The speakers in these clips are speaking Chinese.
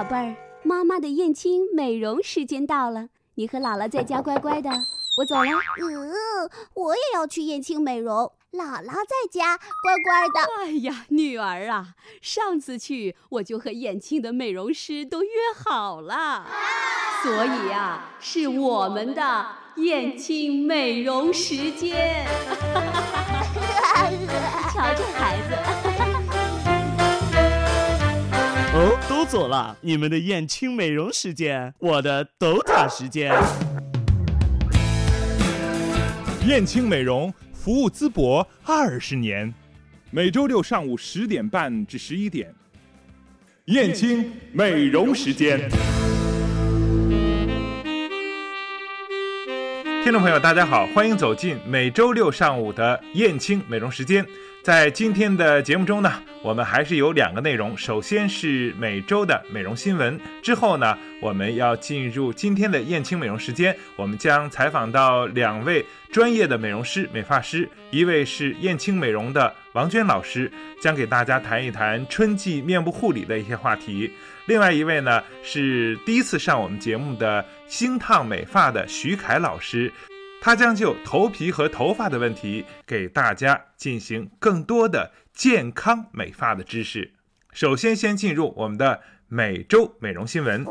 宝贝儿，妈妈的燕青美容时间到了，你和姥姥在家乖乖的，我走了。嗯，我也要去燕青美容，姥姥在家乖乖的。哎呀，女儿啊，上次去我就和燕青的美容师都约好了，所以呀，是我们的燕青美容时间。瞧这孩子。都走了，你们的燕青美容时间，我的斗塔时间。燕青美容服务淄博二十年，每周六上午十点半至十一点，燕青美容时间。听众朋友，大家好，欢迎走进每周六上午的燕青美容时间。在今天的节目中呢，我们还是有两个内容。首先是每周的美容新闻，之后呢，我们要进入今天的燕青美容时间。我们将采访到两位专业的美容师、美发师，一位是燕青美容的王娟老师，将给大家谈一谈春季面部护理的一些话题；另外一位呢，是第一次上我们节目的星烫美发的徐凯老师。他将就头皮和头发的问题，给大家进行更多的健康美发的知识。首先，先进入我们的每周美容新闻。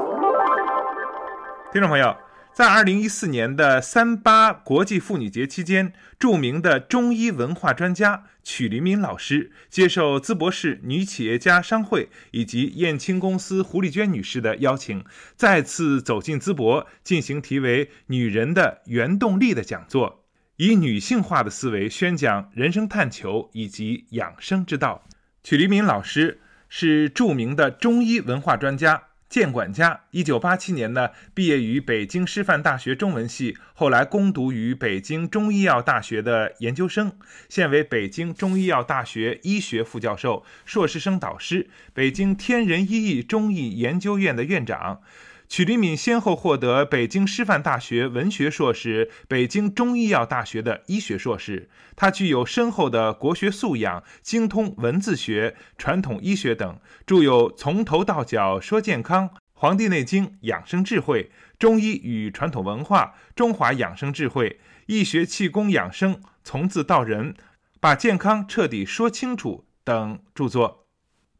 听众朋友。在二零一四年的三八国际妇女节期间，著名的中医文化专家曲黎敏老师接受淄博市女企业家商会以及燕青公司胡丽娟女士的邀请，再次走进淄博，进行题为《女人的原动力》的讲座，以女性化的思维宣讲人生探求以及养生之道。曲黎敏老师是著名的中医文化专家。建管家，一九八七年呢，毕业于北京师范大学中文系，后来攻读于北京中医药大学的研究生，现为北京中医药大学医学副教授、硕士生导师，北京天人医艺中医研究院的院长。曲黎敏先后获得北京师范大学文学硕士、北京中医药大学的医学硕士。他具有深厚的国学素养，精通文字学、传统医学等，著有《从头到脚说健康》《黄帝内经养生智慧》《中医与传统文化》《中华养生智慧》《医学气功养生从字到人》《把健康彻底说清楚》等著作。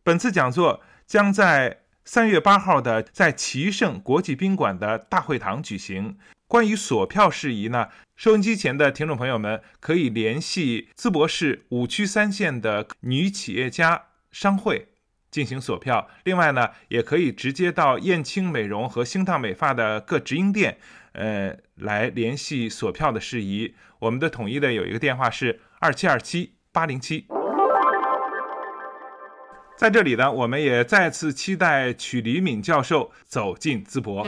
本次讲座将在。三月八号的在奇盛国际宾馆的大会堂举行。关于锁票事宜呢，收音机前的听众朋友们可以联系淄博市五区三县的女企业家商会进行锁票。另外呢，也可以直接到燕青美容和星烫美发的各直营店，呃，来联系锁票的事宜。我们的统一的有一个电话是二七二七八零七。在这里呢，我们也再次期待曲黎敏教授走进淄博。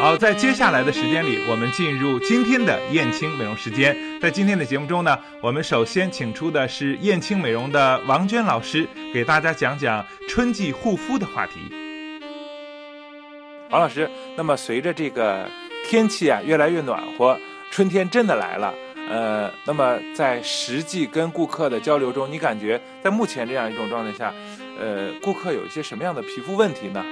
好，在接下来的时间里，我们进入今天的燕青美容时间。在今天的节目中呢，我们首先请出的是燕青美容的王娟老师，给大家讲讲春季护肤的话题。王老师，那么随着这个天气啊越来越暖和。春天真的来了，呃，那么在实际跟顾客的交流中，你感觉在目前这样一种状态下，呃，顾客有一些什么样的皮肤问题呢？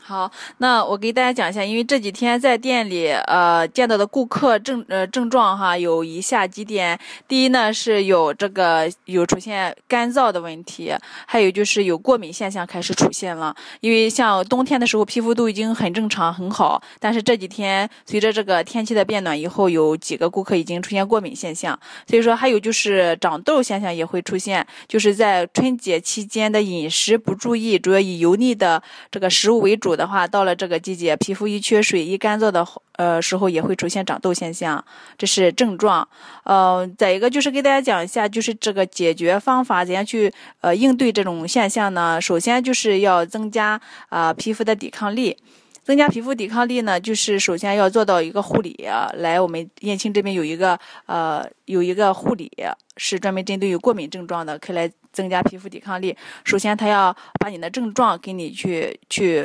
好，那我给大家讲一下，因为这几天在店里，呃，见到的顾客症呃症状哈，有以下几点。第一呢，是有这个有出现干燥的问题，还有就是有过敏现象开始出现了。因为像冬天的时候，皮肤都已经很正常很好，但是这几天随着这个天气的变暖以后，有几个顾客已经出现过敏现象。所以说，还有就是长痘现象也会出现，就是在春节期间的饮食不注意，主要以油腻的这个食物为主。主的话，到了这个季节，皮肤一缺水、一干燥的呃时候，也会出现长痘现象，这是症状。呃，再一个就是给大家讲一下，就是这个解决方法，怎样去呃应对这种现象呢？首先就是要增加啊皮肤的抵抗力。增加皮肤抵抗力呢，就是首先要做到一个护理。来，我们燕青这边有一个呃有一个护理，是专门针对有过敏症状的，可以来增加皮肤抵抗力。首先，他要把你的症状给你去去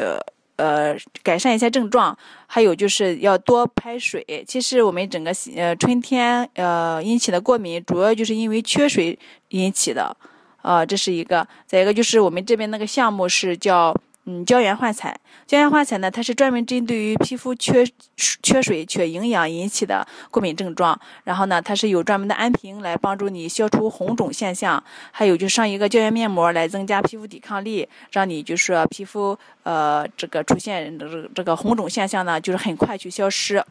呃改善一下症状，还有就是要多拍水。其实我们整个呃春天呃引起的过敏，主要就是因为缺水引起的。呃，这是一个。再一个就是我们这边那个项目是叫。嗯，胶原焕彩，胶原焕彩呢，它是专门针对于皮肤缺缺水、缺营养引起的过敏症状。然后呢，它是有专门的安瓶来帮助你消除红肿现象，还有就上一个胶原面膜来增加皮肤抵抗力，让你就是皮肤呃这个出现这个这个红肿现象呢，就是很快去消失。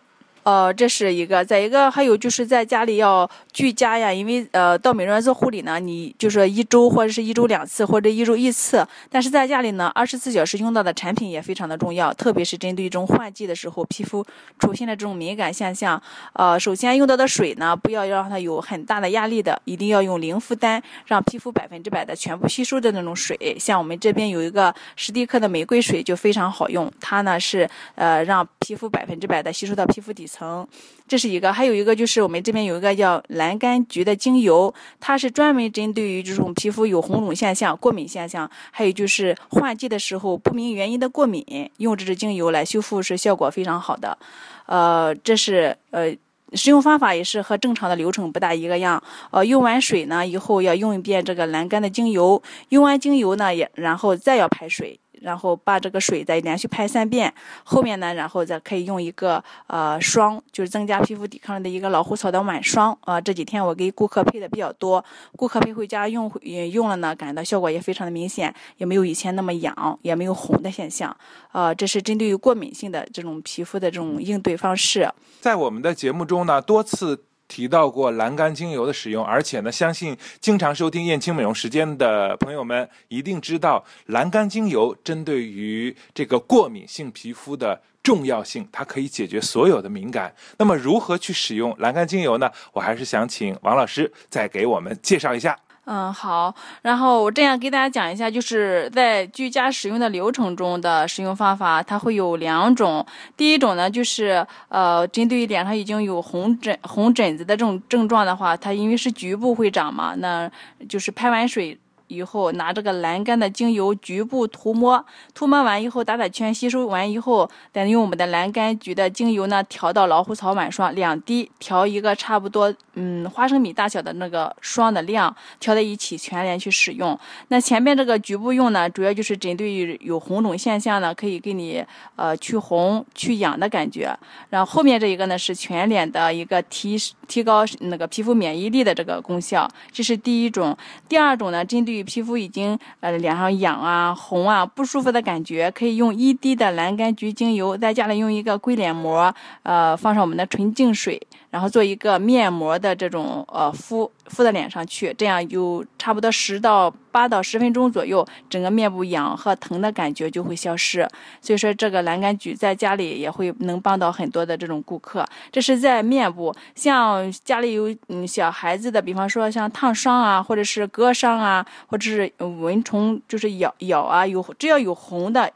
呃，这是一个，再一个还有就是在家里要居家呀，因为呃到美容院做护理呢，你就是一周或者是一周两次或者一周一次，但是在家里呢，二十四小时用到的产品也非常的重要，特别是针对这种换季的时候，皮肤出现了这种敏感现象，呃，首先用到的水呢，不要让它有很大的压力的，一定要用零负担，让皮肤百分之百的全部吸收的那种水，像我们这边有一个史蒂克的玫瑰水就非常好用，它呢是呃让皮肤百分之百的吸收到皮肤底。层，这是一个，还有一个就是我们这边有一个叫蓝柑橘的精油，它是专门针对于这种皮肤有红肿现象、过敏现象，还有就是换季的时候不明原因的过敏，用这支精油来修复是效果非常好的。呃，这是呃使用方法也是和正常的流程不大一个样。呃，用完水呢以后要用一遍这个蓝柑的精油，用完精油呢也然后再要排水。然后把这个水再连续拍三遍，后面呢，然后再可以用一个呃霜，就是增加皮肤抵抗力的一个老虎草的晚霜啊。这几天我给顾客配的比较多，顾客配回家用用了呢，感到效果也非常的明显，也没有以前那么痒，也没有红的现象。呃，这是针对于过敏性的这种皮肤的这种应对方式。在我们的节目中呢，多次。提到过蓝甘精油的使用，而且呢，相信经常收听燕青美容时间的朋友们一定知道蓝甘精油针对于这个过敏性皮肤的重要性，它可以解决所有的敏感。那么，如何去使用蓝甘精油呢？我还是想请王老师再给我们介绍一下。嗯，好，然后我这样给大家讲一下，就是在居家使用的流程中的使用方法，它会有两种。第一种呢，就是呃，针对于脸上已经有红疹、红疹子的这种症状的话，它因为是局部会长嘛，那就是拍完水。以后拿这个蓝柑的精油局部涂抹，涂抹完以后打打圈，吸收完以后，再用我们的蓝柑橘的精油呢调到老虎草晚霜两滴，调一个差不多嗯花生米大小的那个霜的量，调在一起全脸去使用。那前面这个局部用呢，主要就是针对于有红肿现象呢，可以给你呃去红去痒的感觉。然后后面这一个呢是全脸的一个提提高那个皮肤免疫力的这个功效，这是第一种。第二种呢，针对皮肤已经呃脸上痒啊红啊不舒服的感觉，可以用一滴的蓝柑橘精油，在家里用一个硅脸膜，呃放上我们的纯净水，然后做一个面膜的这种呃敷敷在脸上去，这样有差不多十到八到十分钟左右，整个面部痒和疼的感觉就会消失。所以说这个蓝柑橘在家里也会能帮到很多的这种顾客。这是在面部，像家里有嗯小孩子的，比方说像烫伤啊，或者是割伤啊。或者是蚊虫就是咬咬啊，有只要有红的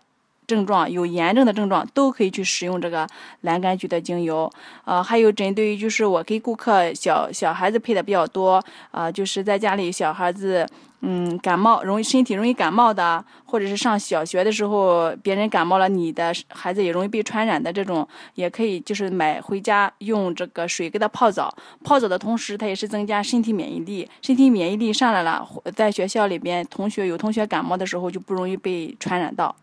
症状、有炎症的症状，都可以去使用这个蓝柑橘的精油。呃，还有针对于就是我给顾客小小孩子配的比较多，呃，就是在家里小孩子。嗯，感冒容易身体容易感冒的，或者是上小学的时候别人感冒了，你的孩子也容易被传染的这种，也可以就是买回家用这个水给他泡澡，泡澡的同时它也是增加身体免疫力，身体免疫力上来了，在学校里边同学有同学感冒的时候就不容易被传染到。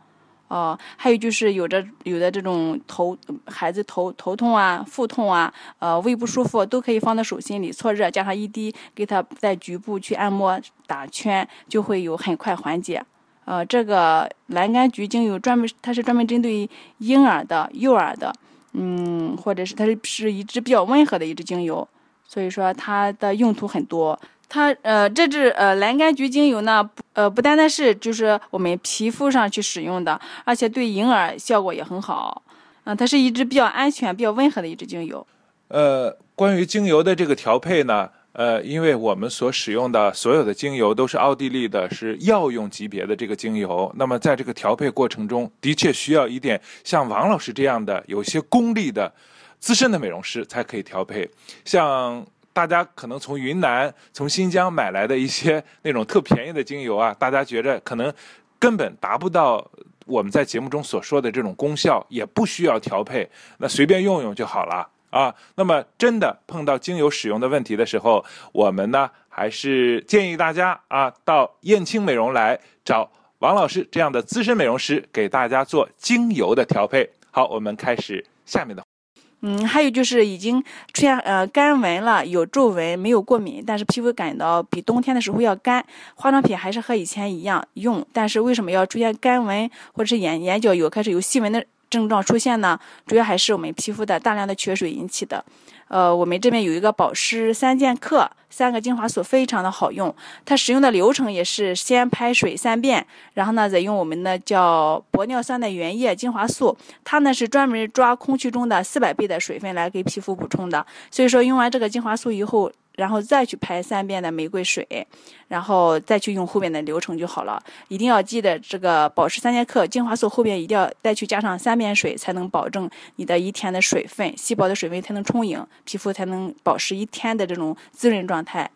哦，还有就是有着有的这种头孩子头头痛啊、腹痛啊、呃胃不舒服，都可以放在手心里搓热，加上一滴，给他在局部去按摩打圈，就会有很快缓解。呃，这个蓝柑菊精油专门它是专门针对婴儿的、幼儿的，嗯，或者是它是是一支比较温和的一支精油，所以说它的用途很多。它呃，这支呃蓝柑橘精油呢，呃不单单是就是我们皮肤上去使用的，而且对婴儿效果也很好。嗯，它是一支比较安全、比较温和的一支精油。呃，关于精油的这个调配呢，呃，因为我们所使用的所有的精油都是奥地利的，是药用级别的这个精油。那么在这个调配过程中，的确需要一点像王老师这样的有些功力的资深的美容师才可以调配，像。大家可能从云南、从新疆买来的一些 那种特便宜的精油啊，大家觉着可能根本达不到我们在节目中所说的这种功效也不需要调配，那随便用用就好了啊。那么真的碰到精油使用的问题的时候，我们呢还是建议大家啊到燕青美容来找王老师这样的资深美容师给大家做精油的调配。好，我们开始下面的。嗯，还有就是已经出现呃干纹了，有皱纹，没有过敏，但是皮肤感到比冬天的时候要干，化妆品还是和以前一样用，但是为什么要出现干纹或者是眼眼角有开始有细纹的症状出现呢？主要还是我们皮肤的大量的缺水引起的。呃，我们这边有一个保湿三剑客，三个精华素非常的好用。它使用的流程也是先拍水三遍，然后呢再用我们的叫玻尿酸的原液精华素，它呢是专门抓空气中的四百倍的水分来给皮肤补充的。所以说用完这个精华素以后。然后再去拍三遍的玫瑰水，然后再去用后面的流程就好了。一定要记得这个保湿三剑客精华素后边一定要再去加上三遍水，才能保证你的一天的水分，细胞的水分才能充盈，皮肤才能保持一天的这种滋润状态。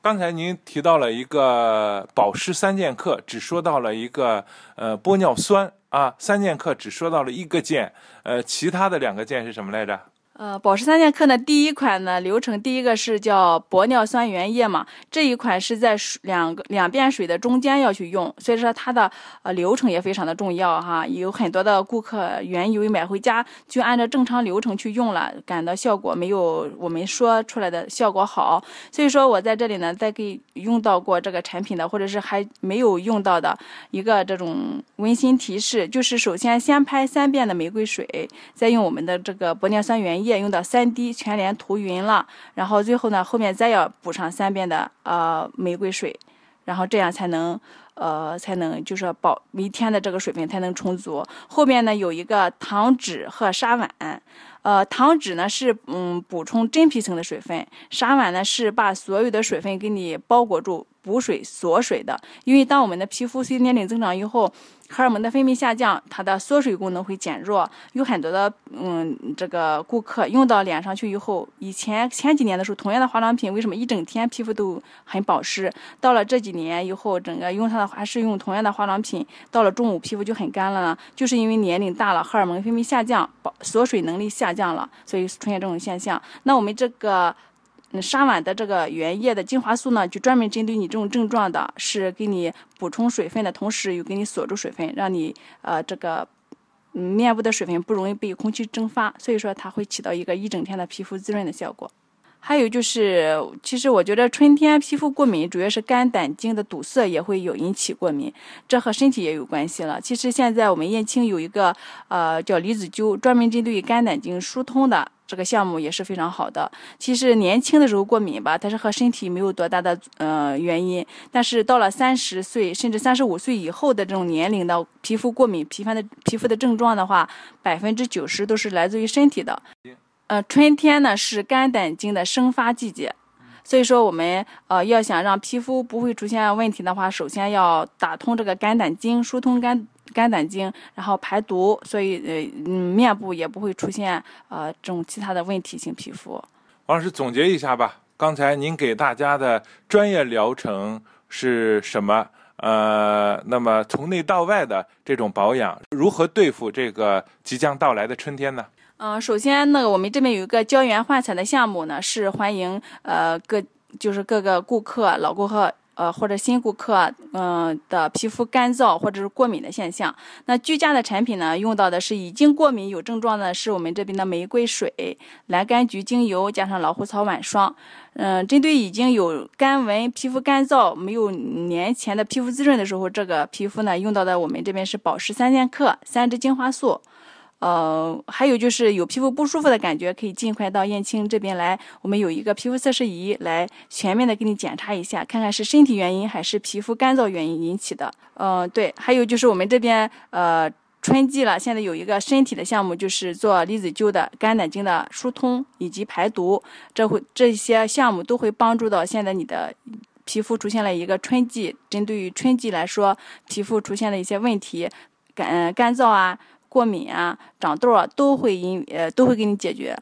刚才您提到了一个保湿三剑客，只说到了一个呃玻尿酸啊，三剑客只说到了一个键，呃，其他的两个键是什么来着？呃，保湿三剑客呢，第一款呢流程，第一个是叫玻尿酸原液嘛，这一款是在水两个两遍水的中间要去用，所以说它的呃流程也非常的重要哈。有很多的顾客原以为买回家就按照正常流程去用了，感到效果没有我们说出来的效果好，所以说我在这里呢再给用到过这个产品的，或者是还没有用到的一个这种温馨提示，就是首先先拍三遍的玫瑰水，再用我们的这个玻尿酸原液。液用到三滴全脸涂匀了，然后最后呢，后面再要补上三遍的呃玫瑰水，然后这样才能呃才能就是保一天的这个水分才能充足。后面呢有一个糖脂和沙碗，呃糖脂呢是嗯补充真皮层的水分，沙碗呢是把所有的水分给你包裹住。补水锁水的，因为当我们的皮肤随年龄增长以后，荷尔蒙的分泌下降，它的缩水功能会减弱。有很多的嗯，这个顾客用到脸上去以后，以前前几年的时候，同样的化妆品为什么一整天皮肤都很保湿？到了这几年以后，整个用它的还是用同样的化妆品，到了中午皮肤就很干了呢？就是因为年龄大了，荷尔蒙分泌下降，保锁水能力下降了，所以出现这种现象。那我们这个。嗯，沙碗的这个原液的精华素呢，就专门针对你这种症状的，是给你补充水分的同时，又给你锁住水分，让你呃这个面部的水分不容易被空气蒸发，所以说它会起到一个一整天的皮肤滋润的效果。还有就是，其实我觉得春天皮肤过敏主要是肝胆经的堵塞也会有引起过敏，这和身体也有关系了。其实现在我们燕青有一个呃叫离子灸，专门针对于肝胆经疏通的这个项目也是非常好的。其实年轻的时候过敏吧，它是和身体没有多大的呃原因，但是到了三十岁甚至三十五岁以后的这种年龄的皮肤过敏、皮肤的皮肤的症状的话，百分之九十都是来自于身体的。呃，春天呢是肝胆经的生发季节，所以说我们呃要想让皮肤不会出现问题的话，首先要打通这个肝胆经，疏通肝肝胆经，然后排毒，所以呃嗯面部也不会出现呃这种其他的问题性皮肤。王老师总结一下吧，刚才您给大家的专业疗程是什么？呃，那么从内到外的这种保养，如何对付这个即将到来的春天呢？嗯，首先那个我们这边有一个胶原焕彩的项目呢，是欢迎呃各就是各个顾客老顾客呃或者新顾客嗯的皮肤干燥或者是过敏的现象。那居家的产品呢，用到的是已经过敏有症状的，是我们这边的玫瑰水、蓝柑橘精油加上老虎草晚霜。嗯，针对已经有干纹、皮肤干燥没有年前的皮肤滋润的时候，这个皮肤呢用到的我们这边是保湿三剑客三支精华素。呃，还有就是有皮肤不舒服的感觉，可以尽快到燕青这边来。我们有一个皮肤测试仪，来全面的给你检查一下，看看是身体原因还是皮肤干燥原因引起的。嗯，对。还有就是我们这边呃春季了，现在有一个身体的项目，就是做离子灸的肝胆经的疏通以及排毒，这会这些项目都会帮助到现在你的皮肤出现了一个春季，针对于春季来说，皮肤出现了一些问题，干干燥啊。过敏啊，长痘啊，都会因呃都会给你解决，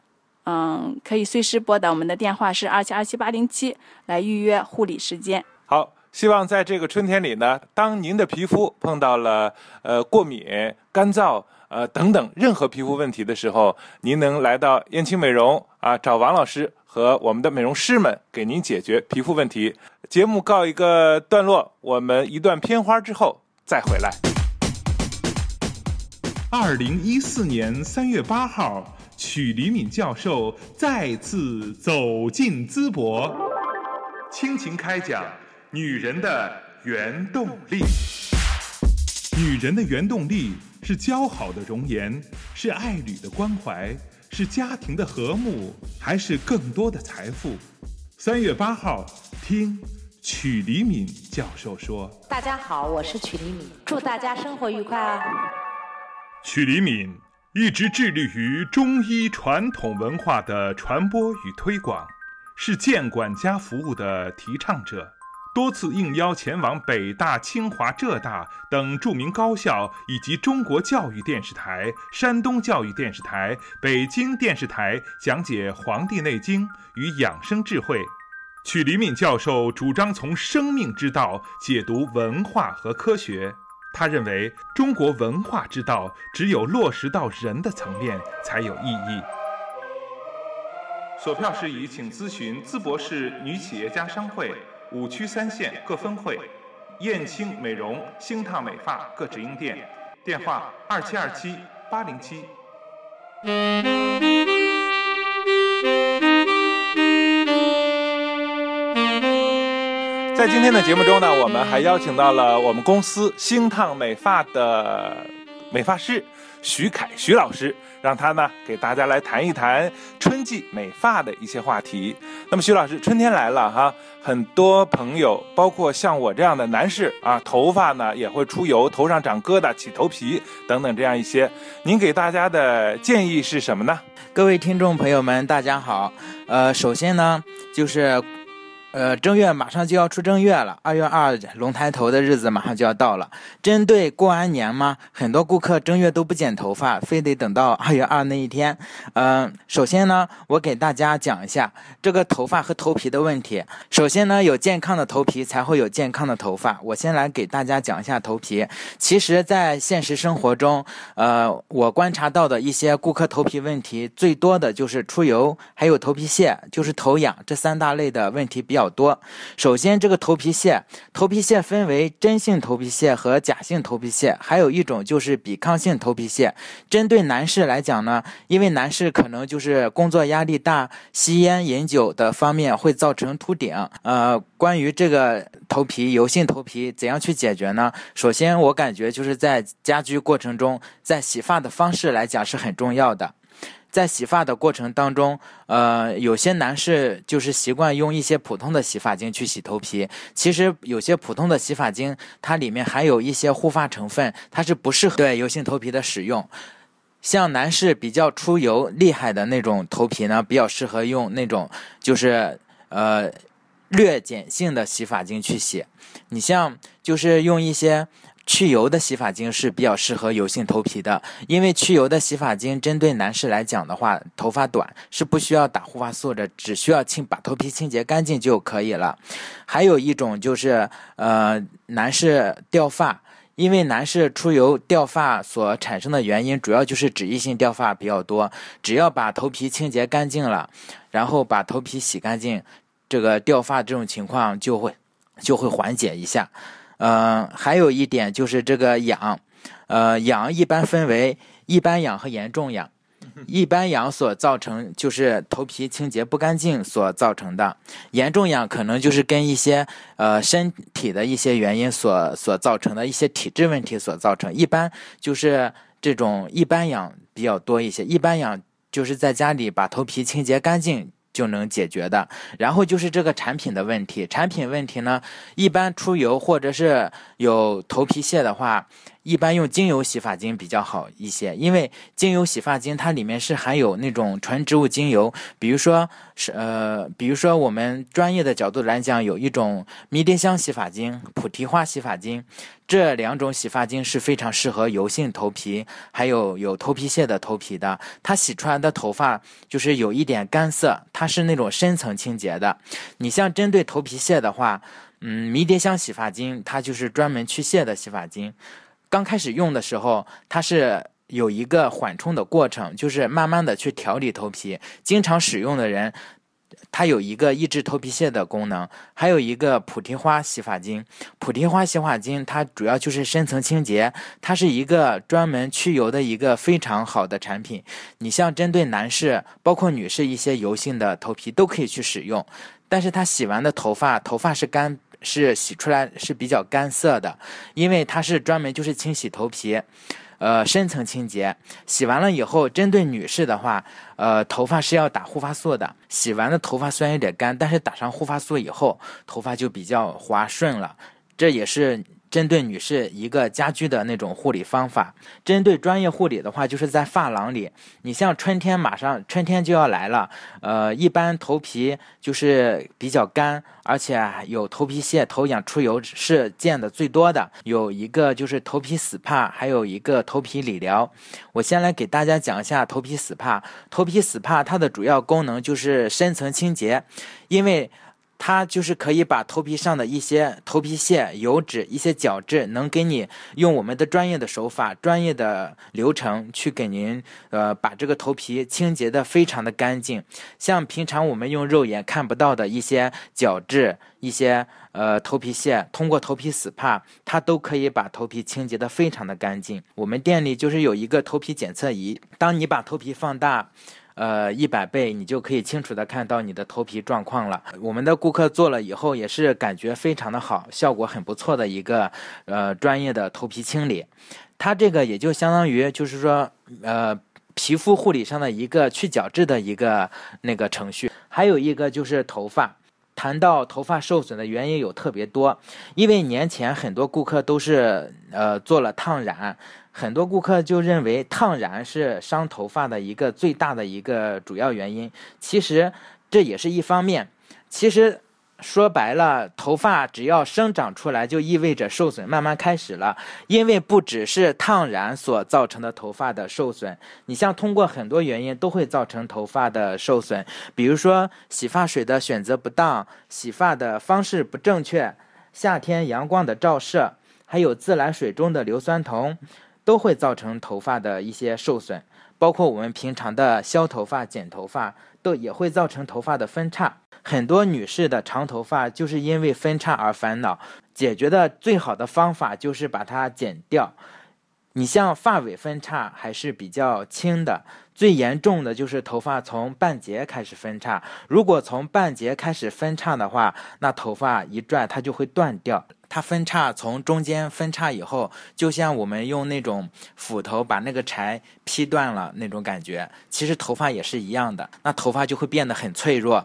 嗯，可以随时拨打我们的电话是二七二七八零七来预约护理时间。好，希望在这个春天里呢，当您的皮肤碰到了呃过敏、干燥呃等等任何皮肤问题的时候，您能来到燕青美容啊，找王老师和我们的美容师们给您解决皮肤问题。节目告一个段落，我们一段片花之后再回来。二零一四年三月八号，曲黎敏教授再次走进淄博，倾情开讲女人的原动力。女人的原动力是姣好的容颜，是爱侣的关怀，是家庭的和睦，还是更多的财富？三月八号，听曲黎敏教授说。大家好，我是曲黎敏，祝大家生活愉快啊！曲黎敏一直致力于中医传统文化的传播与推广，是建管家服务的提倡者，多次应邀前往北大、清华、浙大等著名高校，以及中国教育电视台、山东教育电视台、北京电视台讲解《黄帝内经》与养生智慧。曲黎敏教授主张从生命之道解读文化和科学。他认为，中国文化之道只有落实到人的层面才有意义。索票事宜请咨询淄博市女企业家商会五区三县各分会、燕青美容、星烫美发各直营店，电话二七二七八零七。在今天的节目中呢，我们还邀请到了我们公司星烫美发的美发师徐凯徐老师，让他呢给大家来谈一谈春季美发的一些话题。那么徐老师，春天来了哈，很多朋友，包括像我这样的男士啊，头发呢也会出油，头上长疙瘩、起头皮等等这样一些，您给大家的建议是什么呢？各位听众朋友们，大家好。呃，首先呢，就是。呃，正月马上就要出正月了，二月二龙抬头的日子马上就要到了。针对过完年嘛，很多顾客正月都不剪头发，非得等到二月二那一天。嗯，首先呢，我给大家讲一下这个头发和头皮的问题。首先呢，有健康的头皮才会有健康的头发。我先来给大家讲一下头皮。其实，在现实生活中，呃，我观察到的一些顾客头皮问题最多的就是出油，还有头皮屑，就是头痒这三大类的问题比较。好多，首先这个头皮屑，头皮屑分为真性头皮屑和假性头皮屑，还有一种就是抵抗性头皮屑。针对男士来讲呢，因为男士可能就是工作压力大，吸烟饮酒的方面会造成秃顶。呃，关于这个头皮油性头皮怎样去解决呢？首先我感觉就是在家居过程中，在洗发的方式来讲是很重要的。在洗发的过程当中，呃，有些男士就是习惯用一些普通的洗发精去洗头皮。其实有些普通的洗发精，它里面含有一些护发成分，它是不适合对油性头皮的使用。像男士比较出油厉害的那种头皮呢，比较适合用那种就是呃略碱性的洗发精去洗。你像就是用一些。去油的洗发精是比较适合油性头皮的，因为去油的洗发精针对男士来讲的话，头发短是不需要打护发素的，只需要清把头皮清洁干净就可以了。还有一种就是呃，男士掉发，因为男士出油掉发所产生的原因主要就是脂溢性掉发比较多，只要把头皮清洁干净了，然后把头皮洗干净，这个掉发这种情况就会就会缓解一下。嗯，还有一点就是这个痒，呃，痒一般分为一般痒和严重痒。一般痒 所造成就是头皮清洁不干净所造成的，严重痒可能就是跟一些呃身体的一些原因所所造成的一些体质问题所造成。一般就是这种一般痒比较多一些，一般痒就是在家里把头皮清洁干净。就能解决的，然后就是这个产品的问题。产品问题呢，一般出油或者是有头皮屑的话。一般用精油洗发精比较好一些，因为精油洗发精它里面是含有那种纯植物精油，比如说是呃，比如说我们专业的角度来讲，有一种迷迭香洗发精、菩提花洗发精，这两种洗发精是非常适合油性头皮，还有有头皮屑的头皮的。它洗出来的头发就是有一点干涩，它是那种深层清洁的。你像针对头皮屑的话。嗯，迷迭香洗发精它就是专门去屑的洗发精。刚开始用的时候，它是有一个缓冲的过程，就是慢慢的去调理头皮。经常使用的人。它有一个抑制头皮屑的功能，还有一个菩提花洗发精。菩提花洗发精它主要就是深层清洁，它是一个专门去油的一个非常好的产品。你像针对男士，包括女士一些油性的头皮都可以去使用。但是它洗完的头发，头发是干，是洗出来是比较干涩的，因为它是专门就是清洗头皮。呃，深层清洁，洗完了以后，针对女士的话，呃，头发是要打护发素的。洗完的头发虽然有点干，但是打上护发素以后，头发就比较滑顺了。这也是。针对女士一个家居的那种护理方法，针对专业护理的话，就是在发廊里。你像春天马上春天就要来了，呃，一般头皮就是比较干，而且有头皮屑、头痒、出油是见的最多的。有一个就是头皮 SPA，还有一个头皮理疗。我先来给大家讲一下头皮 SPA。头皮 SPA 它的主要功能就是深层清洁，因为。它就是可以把头皮上的一些头皮屑、油脂、一些角质，能给你用我们的专业的手法、专业的流程去给您，呃，把这个头皮清洁的非常的干净。像平常我们用肉眼看不到的一些角质、一些呃头皮屑，通过头皮 SPA，它都可以把头皮清洁的非常的干净。我们店里就是有一个头皮检测仪，当你把头皮放大。呃，一百倍，你就可以清楚的看到你的头皮状况了。我们的顾客做了以后，也是感觉非常的好，效果很不错的一个呃专业的头皮清理。它这个也就相当于就是说呃皮肤护理上的一个去角质的一个那个程序。还有一个就是头发，谈到头发受损的原因有特别多，因为年前很多顾客都是呃做了烫染。很多顾客就认为烫染是伤头发的一个最大的一个主要原因，其实这也是一方面。其实说白了，头发只要生长出来，就意味着受损慢慢开始了。因为不只是烫染所造成的头发的受损，你像通过很多原因都会造成头发的受损，比如说洗发水的选择不当、洗发的方式不正确、夏天阳光的照射，还有自来水中的硫酸铜。都会造成头发的一些受损，包括我们平常的削头发、剪头发，都也会造成头发的分叉。很多女士的长头发就是因为分叉而烦恼，解决的最好的方法就是把它剪掉。你像发尾分叉还是比较轻的，最严重的就是头发从半截开始分叉。如果从半截开始分叉的话，那头发一拽它就会断掉。它分叉从中间分叉以后，就像我们用那种斧头把那个柴劈断了那种感觉。其实头发也是一样的，那头发就会变得很脆弱，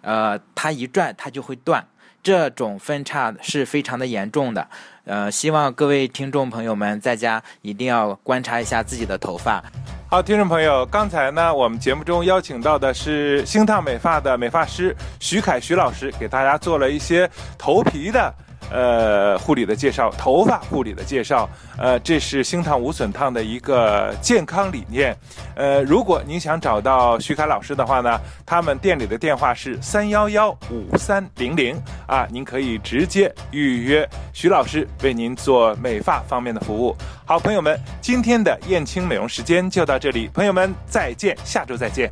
呃，它一拽它就会断。这种分叉是非常的严重的，呃，希望各位听众朋友们在家一定要观察一下自己的头发。好，听众朋友，刚才呢，我们节目中邀请到的是星烫美发的美发师徐凯徐老师，给大家做了一些头皮的。呃，护理的介绍，头发护理的介绍，呃，这是星烫无损烫的一个健康理念。呃，如果您想找到徐凯老师的话呢，他们店里的电话是三幺幺五三零零啊，您可以直接预约徐老师为您做美发方面的服务。好，朋友们，今天的燕青美容时间就到这里，朋友们再见，下周再见。